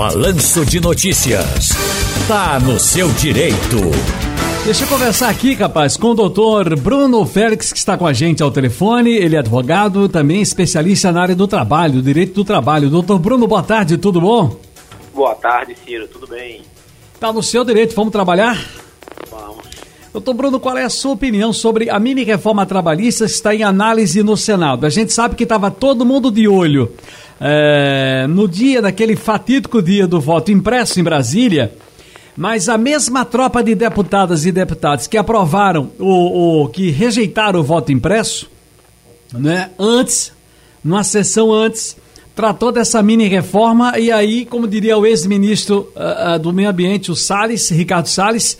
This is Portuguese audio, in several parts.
Balanço de Notícias. Tá no seu direito. Deixa eu conversar aqui, capaz, com o doutor Bruno Félix, que está com a gente ao telefone. Ele é advogado, também especialista na área do trabalho, direito do trabalho. Doutor Bruno, boa tarde, tudo bom? Boa tarde, Ciro, tudo bem? Tá no seu direito, vamos trabalhar? Vamos. Doutor Bruno, qual é a sua opinião sobre a mini reforma trabalhista que está em análise no Senado? A gente sabe que estava todo mundo de olho é, no dia daquele fatídico dia do voto impresso em Brasília, mas a mesma tropa de deputadas e deputados que aprovaram o, o que rejeitaram o voto impresso, né, antes, numa sessão antes, tratou dessa mini reforma e aí, como diria o ex-ministro uh, uh, do Meio Ambiente, o Salles, Ricardo Salles,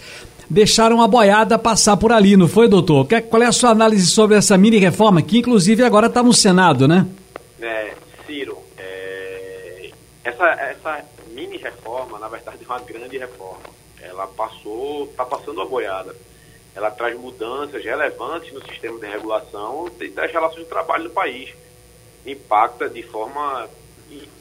deixaram a boiada passar por ali, não foi, doutor? Qual é a sua análise sobre essa mini reforma, que inclusive agora está no Senado, né? É, essa, essa mini reforma, na verdade, é uma grande reforma. Ela passou, está passando a boiada. Ela traz mudanças relevantes no sistema de regulação e das relações de trabalho do país. Impacta de forma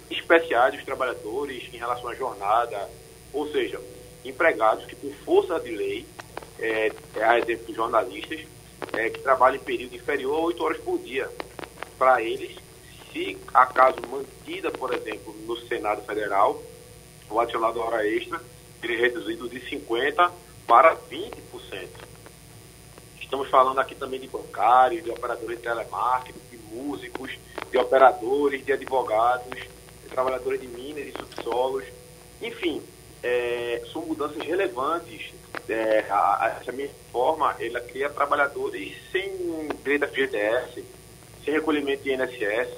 especial os trabalhadores em relação à jornada, ou seja, empregados que, por força de lei, é, é a exemplo de jornalistas, é, que trabalham em período inferior a 8 horas por dia. Para eles, se acaso mantida, por exemplo, no Senado Federal, o adicional da hora extra ele é reduzido de 50% para 20%. Estamos falando aqui também de bancários, de operadores de telemarketing, de músicos, de operadores, de advogados, de trabalhadores de minas e subsolos. Enfim, é, são mudanças relevantes. É, a, a, essa minha forma, ela cria trabalhadores sem direito a FGTS, sem recolhimento de INSS,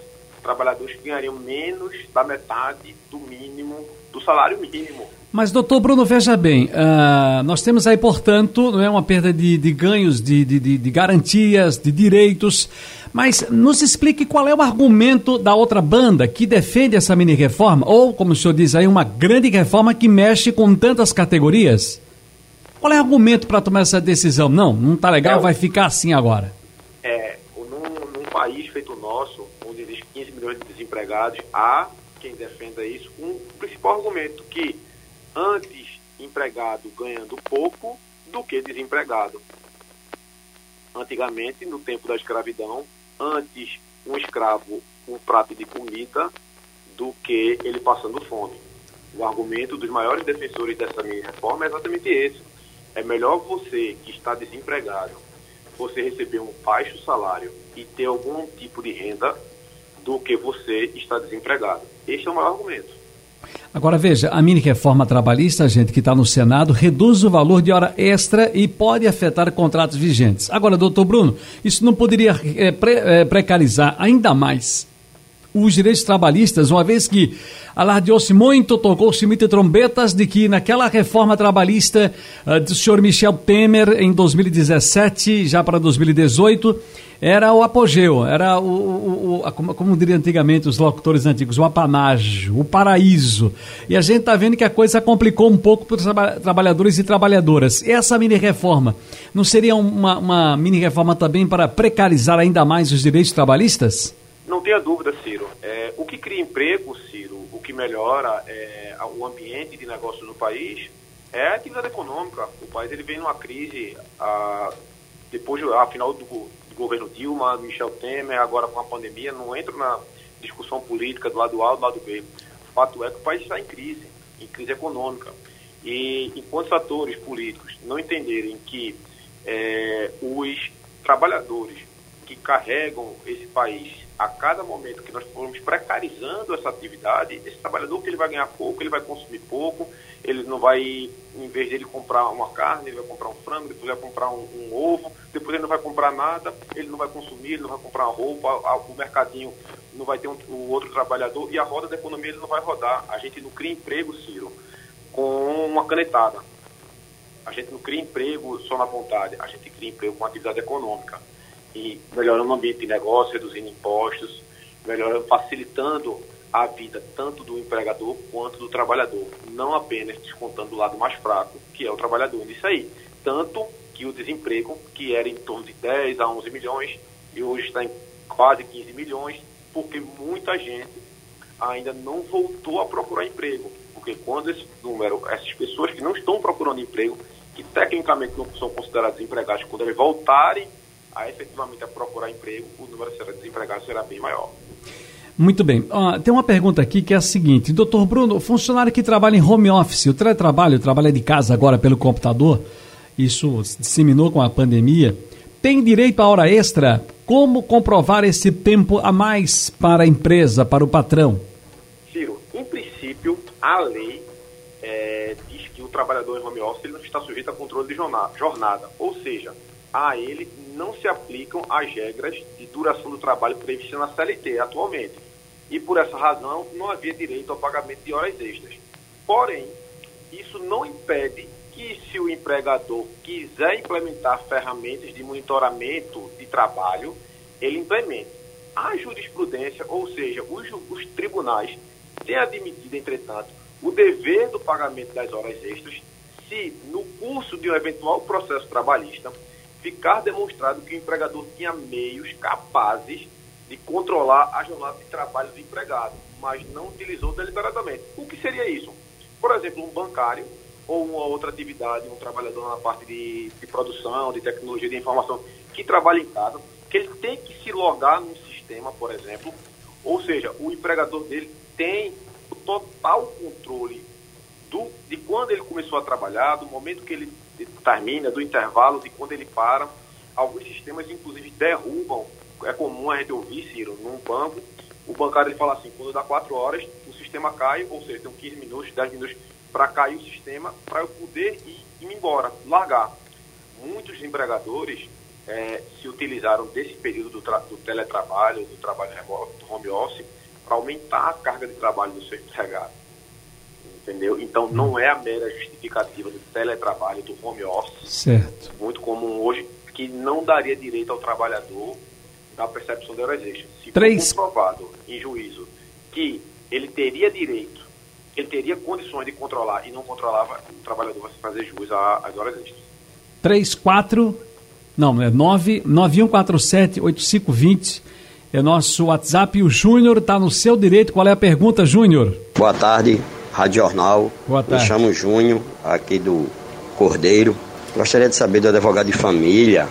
trabalhadores que ganhariam menos da metade do mínimo, do salário mínimo. Mas, doutor Bruno, veja bem, uh, nós temos aí, portanto, não é uma perda de, de ganhos, de, de, de, garantias, de direitos, mas nos explique qual é o argumento da outra banda que defende essa mini-reforma, ou, como o senhor diz aí, uma grande reforma que mexe com tantas categorias. Qual é o argumento para tomar essa decisão? Não, não está legal, é, vai ficar assim agora. É, num, num país feito o nosso, 15 milhões de desempregados, há quem defenda isso, um principal argumento que antes empregado ganhando pouco do que desempregado. Antigamente, no tempo da escravidão, antes um escravo um prato de comida do que ele passando fome. O argumento dos maiores defensores dessa minha reforma é exatamente esse. É melhor você que está desempregado, você receber um baixo salário e ter algum tipo de renda do que você está desempregado. Este é o maior argumento. Agora veja, a mini reforma trabalhista, gente que está no Senado, reduz o valor de hora extra e pode afetar contratos vigentes. Agora, doutor Bruno, isso não poderia é, pre, é, precarizar ainda mais os direitos trabalhistas, uma vez que alardeou-se muito, tocou-se muitas trombetas de que naquela reforma trabalhista uh, do senhor Michel Temer em 2017, já para 2018, era o apogeu, era o, o, o como, como diriam antigamente os locutores antigos, o apanágio, o paraíso. E a gente está vendo que a coisa complicou um pouco para os traba trabalhadores e trabalhadoras. E essa mini-reforma não seria uma, uma mini-reforma também para precarizar ainda mais os direitos trabalhistas? Não tenha dúvida, Ciro. É, o que cria emprego, Ciro, o que melhora é, o ambiente de negócio no país é a atividade econômica. O país ele vem numa crise, a, depois, afinal do, do governo Dilma, Michel Temer, agora com a pandemia, não entro na discussão política do lado A do lado B. O fato é que o país está em crise, em crise econômica. E enquanto os atores políticos não entenderem que é, os trabalhadores que carregam esse país a cada momento que nós formos precarizando essa atividade, esse trabalhador que ele vai ganhar pouco, ele vai consumir pouco, ele não vai, em vez de ele comprar uma carne, ele vai comprar um frango, depois vai comprar um, um ovo, depois ele não vai comprar nada, ele não vai consumir, ele não vai comprar roupa, o mercadinho não vai ter um, o outro trabalhador e a roda da economia ele não vai rodar. A gente não cria emprego, Ciro, com uma canetada. A gente não cria emprego só na vontade, a gente cria emprego com atividade econômica e melhorando o ambiente de negócio, reduzindo impostos, melhorando, facilitando a vida tanto do empregador quanto do trabalhador, não apenas descontando o lado mais fraco, que é o trabalhador nisso aí. Tanto que o desemprego, que era em torno de 10 a 11 milhões, e hoje está em quase 15 milhões, porque muita gente ainda não voltou a procurar emprego. Porque quando esse número, essas pessoas que não estão procurando emprego, que tecnicamente não são consideradas empregadas, quando eles voltarem a efetivamente a procurar emprego, o número de desempregados será bem maior. Muito bem. Tem uma pergunta aqui que é a seguinte: Doutor Bruno, funcionário que trabalha em home office, o teletrabalho, trabalha de casa agora pelo computador, isso se disseminou com a pandemia, tem direito à hora extra? Como comprovar esse tempo a mais para a empresa, para o patrão? Ciro, em princípio, a lei é, diz que o trabalhador em home office não está sujeito a controle de jornada, ou seja, a ele não se aplicam as regras de duração do trabalho previstas na CLT atualmente. E por essa razão não havia direito ao pagamento de horas extras. Porém, isso não impede que se o empregador quiser implementar ferramentas de monitoramento de trabalho, ele implemente. A jurisprudência, ou seja, os, os tribunais, têm admitido, entretanto, o dever do pagamento das horas extras se, no curso de um eventual processo trabalhista, ficar demonstrado que o empregador tinha meios capazes de controlar a jornada de trabalho do empregado, mas não utilizou deliberadamente. O que seria isso? Por exemplo, um bancário ou uma outra atividade, um trabalhador na parte de, de produção, de tecnologia de informação, que trabalha em casa, que ele tem que se logar num sistema, por exemplo, ou seja, o empregador dele tem o total controle do, de quando ele começou a trabalhar, do momento que ele termina, do intervalo, de quando ele para. Alguns sistemas, inclusive, derrubam. É comum a gente ouvir, Ciro, num banco, o bancário ele fala assim, quando dá 4 horas, o sistema cai, ou seja, tem 15 minutos, 10 minutos para cair o sistema, para eu poder ir, ir embora, largar. Muitos empregadores é, se utilizaram desse período do, do teletrabalho, do trabalho remoto, do home office, para aumentar a carga de trabalho do seu empregado. Entendeu? Então não é a mera justificativa do teletrabalho, do home office, certo. muito comum hoje, que não daria direito ao trabalhador da percepção de horas extras. Se Três. for comprovado em juízo que ele teria direito, ele teria condições de controlar e não controlava, o trabalhador vai fazer jus às horas extras. 3, 4, não, é 9, 9147 8520 é nosso WhatsApp o Júnior está no seu direito. Qual é a pergunta, Júnior? Boa tarde, Rádio Jornal. Boa tarde. Me chamo Júnior, aqui do Cordeiro. Gostaria de saber do advogado de família,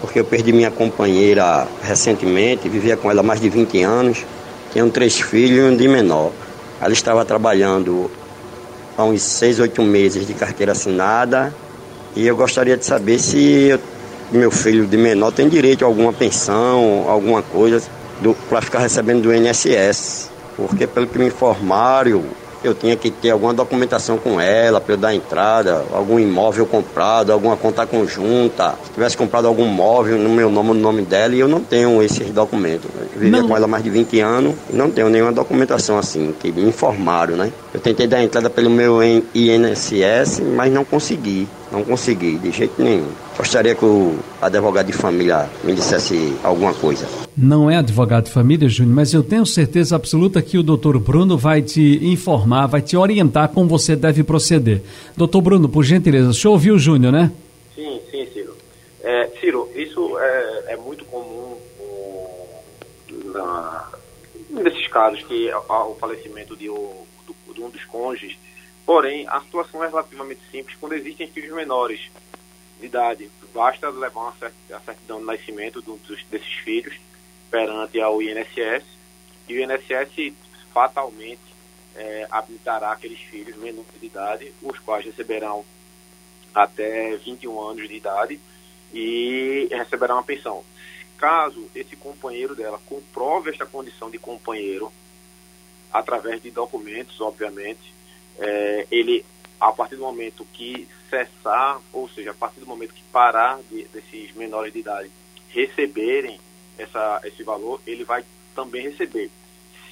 porque eu perdi minha companheira recentemente, vivia com ela há mais de 20 anos, tinha três filhos e um de menor. Ela estava trabalhando há uns seis, oito meses de carteira assinada e eu gostaria de saber se eu meu filho de menor tem direito a alguma pensão, alguma coisa para ficar recebendo do INSS. Porque pelo que me informaram, eu tinha que ter alguma documentação com ela para eu dar entrada, algum imóvel comprado, alguma conta conjunta. Se tivesse comprado algum móvel no meu nome, no nome dela, e eu não tenho esses documentos. Eu vivia não. com ela mais de 20 anos e não tenho nenhuma documentação assim, que me informaram, né? Eu tentei dar entrada pelo meu INSS, mas não consegui. Não consegui, de jeito nenhum. Gostaria que o advogado de família me dissesse alguma coisa. Não é advogado de família, Júnior, mas eu tenho certeza absoluta que o doutor Bruno vai te informar, vai te orientar como você deve proceder. Doutor Bruno, por gentileza, o senhor ouviu o Júnior, né? Sim, sim, Ciro. É, Ciro, isso é, é muito comum na, nesses casos que o falecimento de, o, de um dos cônjuges Porém, a situação é relativamente simples quando existem filhos menores de idade. Basta levar uma a certidão de nascimento dos, desses filhos perante ao INSS e o INSS fatalmente é, habilitará aqueles filhos menores de idade, os quais receberão até 21 anos de idade e receberão uma pensão. Caso esse companheiro dela comprove esta condição de companheiro através de documentos, obviamente, é, ele, a partir do momento que cessar, ou seja, a partir do momento que parar de, desses menores de idade receberem essa, esse valor, ele vai também receber.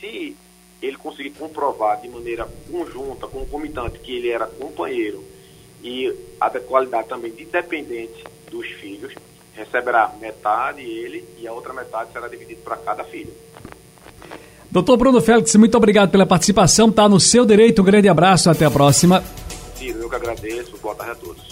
Se ele conseguir comprovar de maneira conjunta, concomitante, que ele era companheiro e a qualidade também de dependente dos filhos, receberá metade ele e a outra metade será dividida para cada filho. Doutor Bruno Félix, muito obrigado pela participação. Está no seu direito. Um grande abraço. Até a próxima. Ciro, eu que agradeço. Boa tarde a todos.